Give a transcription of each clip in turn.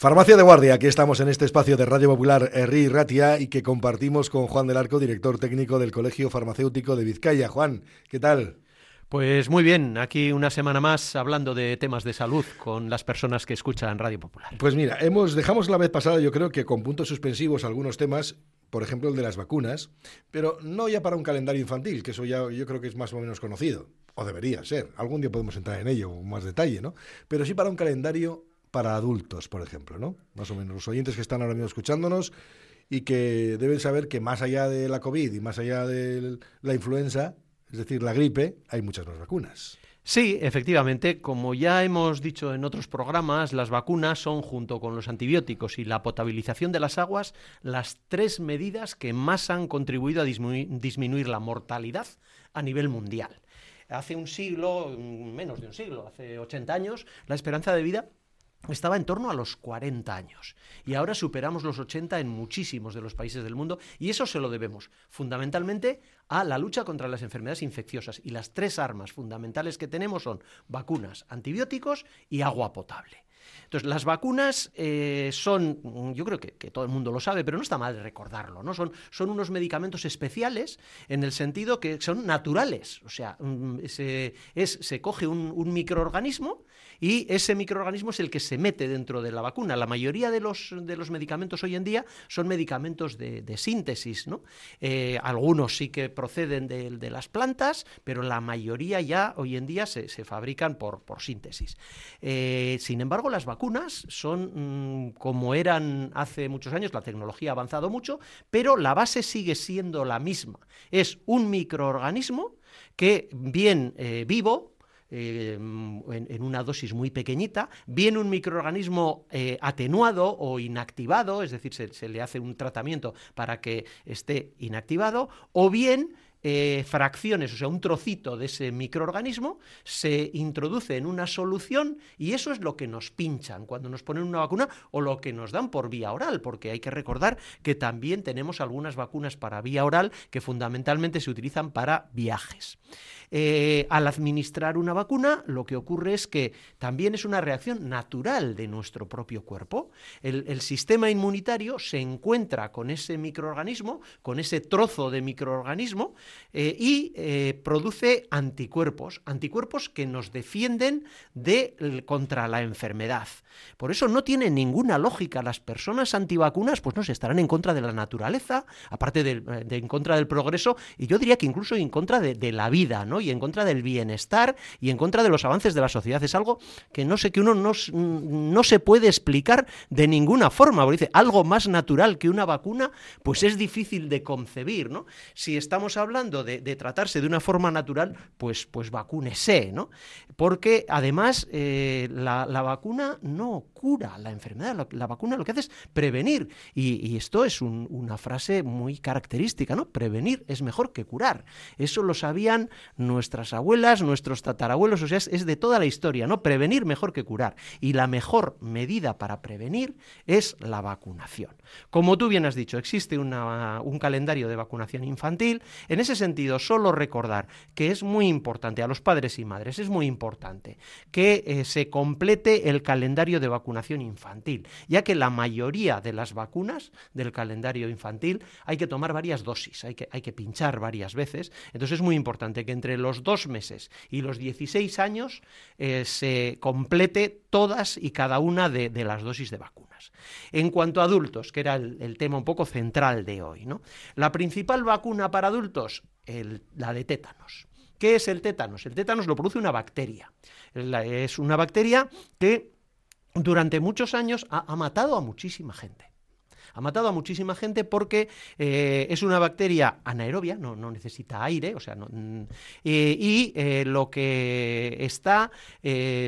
Farmacia de Guardia, aquí estamos en este espacio de Radio Popular Herri Ratia y que compartimos con Juan del Arco, director técnico del Colegio Farmacéutico de Vizcaya. Juan, ¿qué tal? Pues muy bien, aquí una semana más hablando de temas de salud con las personas que escuchan Radio Popular. Pues mira, hemos dejamos la vez pasada, yo creo que con puntos suspensivos algunos temas, por ejemplo el de las vacunas, pero no ya para un calendario infantil, que eso ya yo creo que es más o menos conocido, o debería ser. Algún día podemos entrar en ello con más detalle, ¿no? Pero sí para un calendario para adultos, por ejemplo, ¿no? Más o menos los oyentes que están ahora mismo escuchándonos y que deben saber que más allá de la COVID y más allá de la influenza, es decir, la gripe, hay muchas más vacunas. Sí, efectivamente, como ya hemos dicho en otros programas, las vacunas son, junto con los antibióticos y la potabilización de las aguas, las tres medidas que más han contribuido a disminuir, la mortalidad a nivel mundial. Hace un siglo, menos de un siglo, hace 80 años, la esperanza de vida estaba en torno a los 40 años y ahora superamos los 80 en muchísimos de los países del mundo y eso se lo debemos fundamentalmente a la lucha contra las enfermedades infecciosas y las tres armas fundamentales que tenemos son vacunas, antibióticos y agua potable. Entonces, las vacunas eh, son, yo creo que, todo el mundo lo sabe, pero no está mal recordarlo, ¿no? Son, son unos medicamentos especiales en el sentido que son naturales. O sea, mm, se, se coge un microorganismo y ese microorganismo es el que se mete dentro de la vacuna. La mayoría de los, de los medicamentos hoy en día son medicamentos de, síntesis, ¿no? Eh, algunos sí que proceden de, las plantas, pero la mayoría ya hoy en día se, fabrican por, por síntesis. Eh, sin embargo, las vacunas son mm, como eran hace muchos años, la tecnología ha avanzado mucho, pero la base sigue siendo la misma. Es un microorganismo que bien eh, vivo, eh, en, una dosis muy pequeñita, bien un microorganismo eh, atenuado o inactivado, es decir, se, le hace un tratamiento para que esté inactivado, o bien eh, fracciones, o sea, un trocito de ese microorganismo, se introduce en una solución y eso es lo que nos pinchan cuando nos ponen una vacuna o lo que nos dan por vía oral, porque hay que recordar que también tenemos algunas vacunas para vía oral que fundamentalmente se utilizan para viajes. Eh, al administrar una vacuna, lo que ocurre es que también es una reacción natural de nuestro propio cuerpo. El, sistema inmunitario se encuentra con ese microorganismo, con ese trozo de microorganismo, eh, y eh, produce anticuerpos, anticuerpos que nos defienden de, contra la enfermedad. Por eso no tiene ninguna lógica. Las personas antivacunas, pues no se estarán en contra de la naturaleza, aparte de, en contra del progreso, y yo diría que incluso en contra de, de la vida, ¿no? y en contra del bienestar y en contra de los avances de la sociedad. Es algo que no sé, que uno no, no se puede explicar de ninguna forma. Porque dice, algo más natural que una vacuna, pues es difícil de concebir, ¿no? Si estamos hablando de, tratarse de una forma natural, pues, pues vacúnese, ¿no? Porque además eh, la, vacuna no cura la enfermedad, la, vacuna lo que hace es prevenir. Y, esto es una frase muy característica, ¿no? Prevenir es mejor que curar. Eso lo sabían nuestras abuelas, nuestros tatarabuelos, o sea, es, de toda la historia, ¿no? Prevenir mejor que curar. Y la mejor medida para prevenir es la vacunación. Como tú bien has dicho, existe un calendario de vacunación infantil. En ese sentido, solo recordar que es muy importante, a los padres y madres, es muy importante que eh, se complete el calendario de vacunación infantil, ya que la mayoría de las vacunas del calendario infantil hay que tomar varias dosis, hay que, hay que pinchar varias veces. Entonces es muy importante que entre los dos meses y los 16 años eh, se complete todas y cada una de, las dosis de vacunas. En cuanto a adultos, que era el, tema un poco central de hoy, ¿no? la principal vacuna para adultos, la de tétanos. ¿Qué es el tétanos? El tétanos lo produce una bacteria. Es una bacteria que durante muchos años ha matado a muchísima gente ha matado a muchísima gente porque eh, es una bacteria anaerobia, no, necesita aire, o sea, mm, eh, y eh, lo que está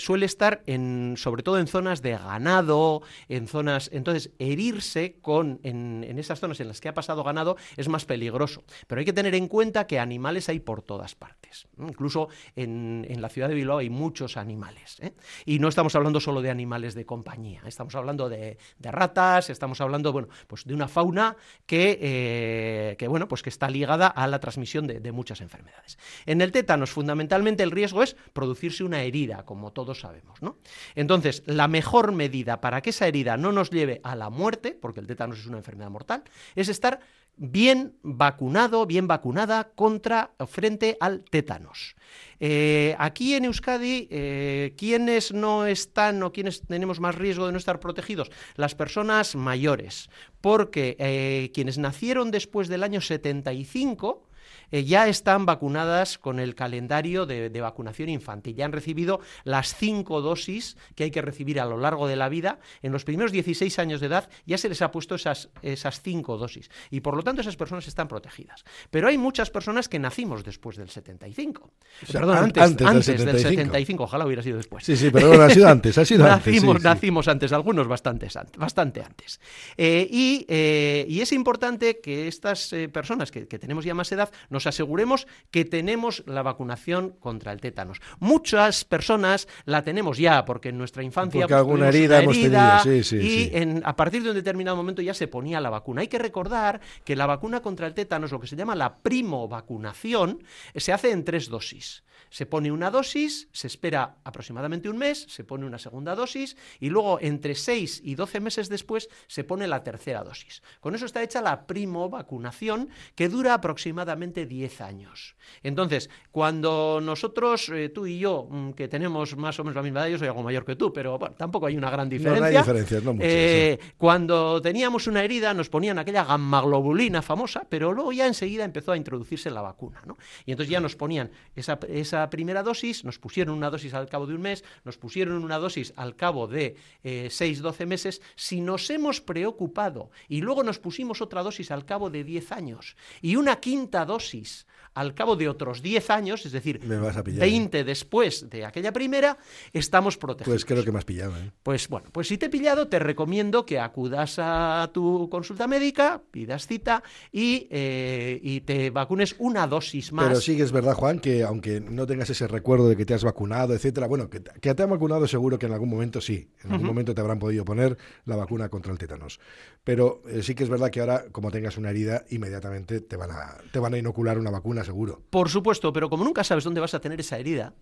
suele estar en, sobre todo en zonas de ganado, en zonas, entonces herirse con en, esas zonas en las que ha pasado ganado es más peligroso. Pero hay que tener en cuenta que animales hay por todas partes. Incluso en, la ciudad de Bilbao hay muchos animales. Y no estamos hablando solo de animales de compañía, estamos hablando de, de ratas, estamos hablando, bueno, pues de una fauna que, eh, que bueno, pues que está ligada a la transmisión de, de muchas enfermedades. En el tétanos, fundamentalmente, el riesgo es producirse una herida, como todos sabemos, ¿no? Entonces, la mejor medida para que esa herida no nos lleve a la muerte, porque el tétanos es una enfermedad mortal, es estar bien vacunado, bien vacunada contra frente al tétanos. Eh, aquí en Euskadi, eh, ¿quiénes no están o quiénes tenemos más riesgo de no estar protegidos? Las personas mayores, porque eh, quienes nacieron después del año 75 eh, ya están vacunadas con el calendario de, vacunación infantil. Ya han recibido las cinco dosis que hay que recibir a lo largo de la vida. En los primeros 16 años de edad ya se les ha puesto esas, esas cinco dosis. Y por lo tanto esas personas están protegidas. Pero hay muchas personas que nacimos después del 75. Perdón, antes, antes, del, 75. Ojalá hubiera sido después. Sí, sí, pero ha sido antes. Ha sido nacimos, antes, nacimos antes, algunos bastante, bastante antes. Eh, y, eh, y, es importante que estas personas que, que tenemos ya más edad nos aseguremos que tenemos la vacunación contra el tétanos. Muchas personas la tenemos ya, porque en nuestra infancia porque alguna herida, hemos tenido. y a partir de un determinado momento ya se ponía la vacuna. Hay que recordar que la vacuna contra el tétanos, lo que se llama la primo vacunación, se hace en tres dosis. Se pone una dosis, se espera aproximadamente un mes, se pone una segunda dosis y luego entre 6 y 12 meses después se pone la tercera dosis. Con eso está hecha la primo vacunación que dura aproximadamente 10 años. Entonces, cuando nosotros, eh, tú y yo, mm, que tenemos más o menos la misma edad, yo soy algo mayor que tú, pero bueno, tampoco hay una gran diferencia. No, hay diferencias, no muchas, eh, Cuando teníamos una herida nos ponían aquella gammaglobulina famosa, pero luego ya enseguida empezó a introducirse la vacuna. ¿no? Y entonces ya nos ponían esa, esa primera dosis, nos pusieron una dosis al cabo de un mes, nos pusieron una dosis al cabo de eh, 6, 12 meses, si nos hemos preocupado y luego nos pusimos otra dosis al cabo de 10 años y una quinta dosis al cabo de otros 10 años, es decir, 20 ¿eh? después de aquella primera, estamos protegidos. Pues creo que me has pillado. ¿eh? Pues bueno, pues si te he pillado, te recomiendo que acudas a tu consulta médica, pidas cita y, eh, y te vacunes una dosis más. Pero sí que es verdad, Juan, que aunque no tengas ese recuerdo de que te has vacunado, etcétera, bueno, que, que te han vacunado seguro que en algún momento sí, en algún momento te habrán podido poner la vacuna contra el tétanos. Pero eh, sí que es verdad que ahora, como tengas una herida, inmediatamente te van a, te van a inocular una vacuna seguro. Por supuesto, pero como nunca sabes dónde vas a tener esa herida,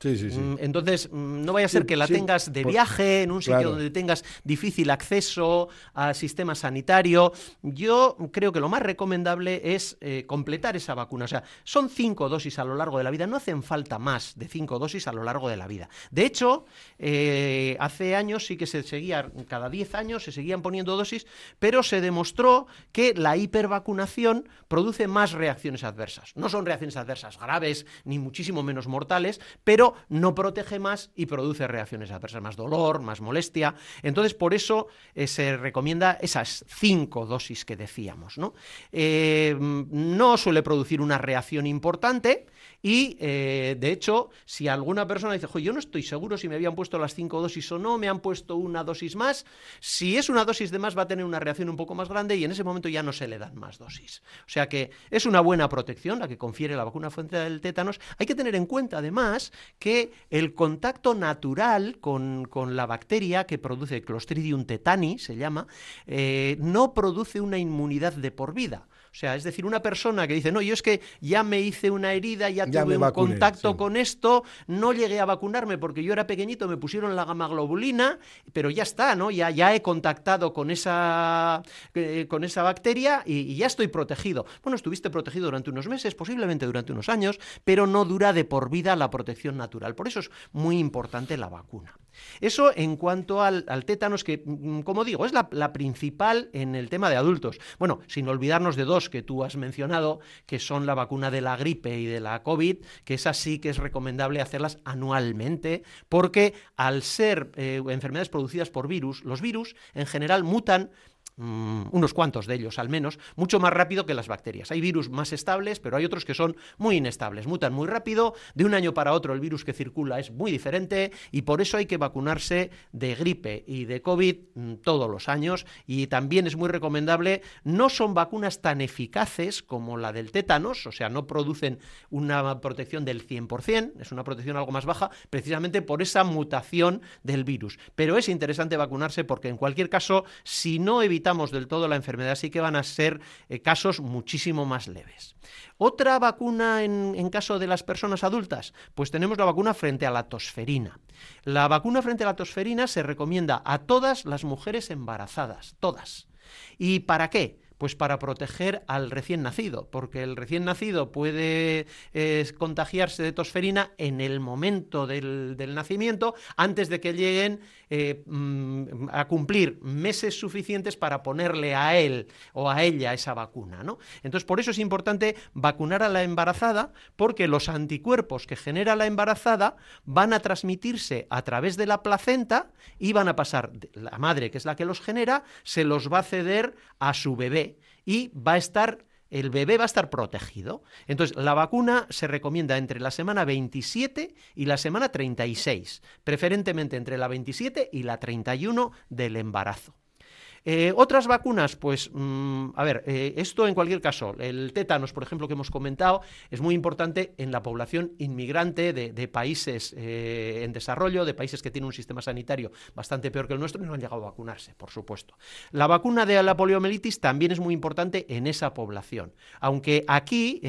Sí, sí, sí. Mm, entonces, mm, no vaya a ser que la tengas de viaje, en un sitio donde tengas difícil acceso al sistema sanitario. Yo creo que lo más recomendable es eh, completar esa vacuna. O sea, son cinco dosis a lo largo de la vida, no hacen falta más de cinco dosis a lo largo de la vida. De hecho, eh, hace años sí que se seguía, cada diez años se seguían poniendo dosis, pero se demostró que la hipervacunación produce más reacciones adversas. No son reacciones adversas graves ni muchísimo menos mortales, pero no protege más y produce reacciones adversas, más dolor, más molestia. Entonces, por eso eh, se recomienda esas cinco dosis que decíamos. ¿no? Eh, no suele producir una reacción importante y, eh, de hecho, si alguna persona dice, yo no estoy seguro si me habían puesto las cinco dosis o no, me han puesto una dosis más, si es una dosis de más va a tener una reacción un poco más grande y en ese momento ya no se le dan más dosis. O sea que es una buena protección la que confiere la vacuna fuente del tétanos. Hay que tener en cuenta, además, que el contacto natural con, la bacteria que produce Clostridium tetani, se llama, eh, no produce una inmunidad de por vida. O sea, es decir, una persona que dice, no, yo es que ya me hice una herida, ya, tuve un contacto con esto, no llegué a vacunarme porque yo era pequeñito, me pusieron la gamma globulina, pero ya está, ¿no? Ya, ya he contactado con esa, eh, con esa bacteria y, ya estoy protegido. Bueno, estuviste protegido durante unos meses, posiblemente durante unos años, pero no dura de por vida la protección natural. Por eso es muy importante la vacuna. Eso en cuanto al, tétanos, que, mm, como digo, es la, principal en el tema de adultos. Bueno, sin olvidarnos de dos que tú has mencionado, que son la vacuna de la gripe y de la COVID, que es así que es recomendable hacerlas anualmente, porque al ser eh, enfermedades producidas por virus, los virus en general mutan Mm, unos cuantos de ellos al menos, mucho más rápido que las bacterias. Hay virus más estables, pero hay otros que son muy inestables, mutan muy rápido, de un año para otro el virus que circula es muy diferente y por eso hay que vacunarse de gripe y de COVID mm, todos los años y también es muy recomendable, no son vacunas tan eficaces como la del tétanos, o sea, no producen una protección del 100%, es una protección algo más baja, precisamente por esa mutación del virus. Pero es interesante vacunarse porque en cualquier caso, si no evitamos del todo la enfermedad, sí que van a ser eh, casos muchísimo más leves. Otra vacuna en, en, caso de las personas adultas, pues tenemos la vacuna frente a la tosferina. La vacuna frente a la tosferina se recomienda a todas las mujeres embarazadas, todas. ¿Y para qué? Pues para proteger al recién nacido, porque el recién nacido puede eh, contagiarse de tosferina en el momento del, del nacimiento, antes de que lleguen eh, mm, a cumplir meses suficientes para ponerle a él o a ella esa vacuna. ¿no? Entonces, por eso es importante vacunar a la embarazada, porque los anticuerpos que genera la embarazada van a transmitirse a través de la placenta y van a pasar, la madre, que es la que los genera, se los va a ceder a su bebé y va a estar el bebé va a estar protegido. Entonces, la vacuna se recomienda entre la semana 27 y la semana 36, preferentemente entre la 27 y la 31 del embarazo. Eh, otras vacunas, pues, mmm, a ver, eh, esto en cualquier caso, el tétanos, por ejemplo, que hemos comentado, es muy importante en la población inmigrante de, países eh, en desarrollo, de países que tienen un sistema sanitario bastante peor que el nuestro y no han llegado a vacunarse, por supuesto. La vacuna de la poliomielitis también es muy importante en esa población, aunque aquí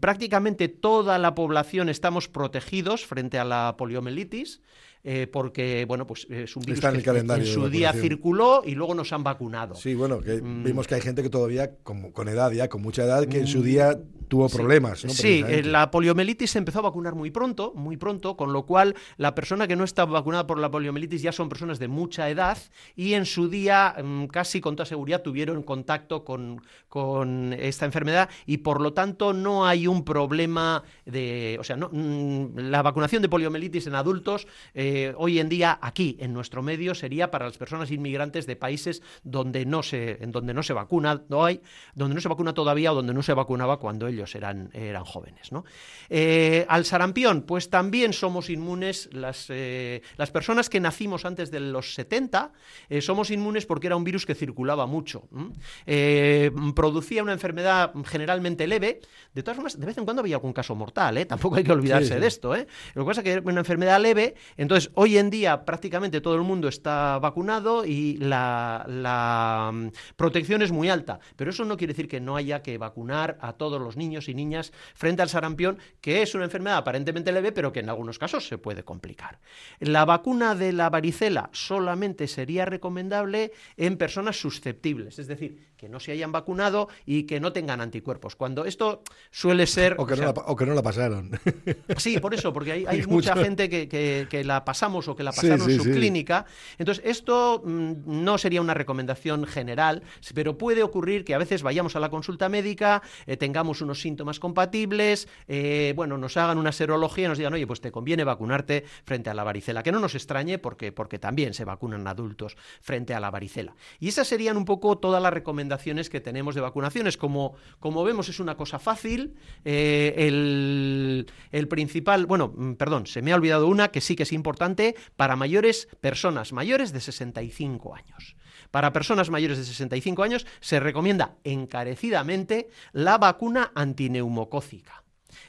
prácticamente toda la población estamos protegidos frente a la poliomielitis eh, porque bueno, pues es un virus Está en, el que calendario en su día circuló y luego nos han vacunado. Sí, bueno, que Mm. vimos que hay gente que todavía, como, con edad ya, con mucha edad, que en su día tuvo problemas. ¿no? Sí, eh, la poliomielitis se empezó a vacunar muy pronto, muy pronto, con lo cual la persona que no está vacunada por la poliomielitis ya son personas de mucha edad y en su día mm, casi con toda seguridad tuvieron contacto con, con esta enfermedad y por lo tanto no hay un problema de, o sea, no, mm, la vacunación de poliomielitis en adultos eh, hoy en día aquí en nuestro medio sería para las personas inmigrantes de países donde no se, en donde no se vacuna, no hay, donde no se vacuna todavía o donde no se vacunaba cuando ellos eran, eran jóvenes. ¿no? Eh, al sarampión, pues también somos inmunes las, eh, las personas que nacimos antes de los 70, eh, somos inmunes porque era un virus que circulaba mucho. producía una enfermedad generalmente leve, de todas formas, de vez en cuando había algún caso mortal, ¿eh? tampoco hay que olvidarse Sí, sí. de esto. ¿eh? Lo que pasa es que era una enfermedad leve, entonces hoy en día prácticamente todo el mundo está vacunado y la, la, mm, protección es muy alta, pero eso no quiere decir que no haya que vacunar a todos los niños y niñas frente al sarampión, que es una enfermedad aparentemente leve, pero que en algunos casos se puede complicar. La vacuna de la varicela solamente sería recomendable en personas susceptibles, es decir, que no se hayan vacunado y que no tengan anticuerpos. Cuando esto suele ser... O que, o no la, o que no la pasaron. Sí, por eso, porque hay, mucha mucho. gente que, que- que la pasamos o que la pasaron sí, en su sí. clínica. Entonces, esto mm, no sería una recomendación general, pero puede ocurrir que a veces vayamos a la consulta médica, eh, tengamos unos síntomas compatibles, eh, bueno, nos hagan una serología y nos digan, oye, pues te conviene vacunarte frente a la varicela. Que no nos extrañe porque, porque también se vacunan adultos frente a la varicela. Y esas serían un poco todas las recomendaciones que tenemos de vacunaciones. Como, como vemos, es una cosa fácil. eh, el, el principal, bueno, mm, perdón, se me ha olvidado una que sí que es importante para mayores, personas mayores de 65 años. Para personas mayores de 65 años se recomienda encarecidamente la vacuna antineumocócica.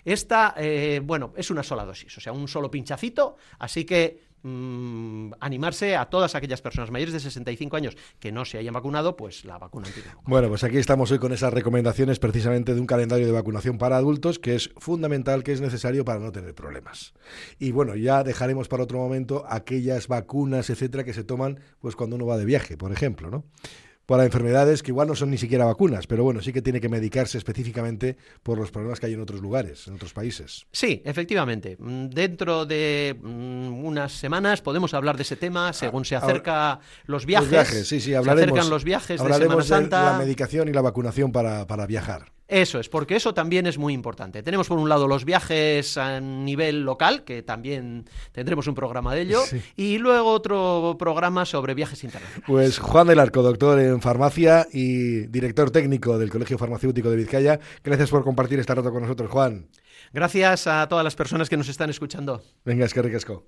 Esta, eh, bueno, es una sola dosis, o sea, un solo pinchacito, así que mm, animarse a todas aquellas personas mayores de 65 años que no se hayan vacunado, pues la vacuna. Bueno, pues aquí estamos hoy con esas recomendaciones precisamente de un calendario de vacunación para adultos que es fundamental, que es necesario para no tener problemas. Y bueno, ya dejaremos para otro momento aquellas vacunas, etcétera, que se toman pues cuando uno va de viaje, por ejemplo, ¿no? Para enfermedades que igual no son ni siquiera vacunas, pero bueno, sí que tiene que medicarse específicamente por los problemas que hay en otros lugares, en otros países. Sí, efectivamente. Mm, Dentro de mm, unas semanas podemos hablar de ese tema según se ahora- acerca los viajes. Los viajes, sí, sí, hablaremos. Se acercan los viajes de Semana de Santa. la medicación y la vacunación para, para viajar. Eso es, porque eso también es muy importante. Tenemos por un lado los viajes a nivel local, que también tendremos un programa de ello, Sí. y luego otro programa sobre viajes internacionales. Pues Juan del Arco, doctor en farmacia y director técnico del Colegio Farmacéutico de Vizcaya, gracias por compartir esta rato con nosotros, Juan. Gracias a todas las personas que nos están escuchando. Venga, es que ricasco.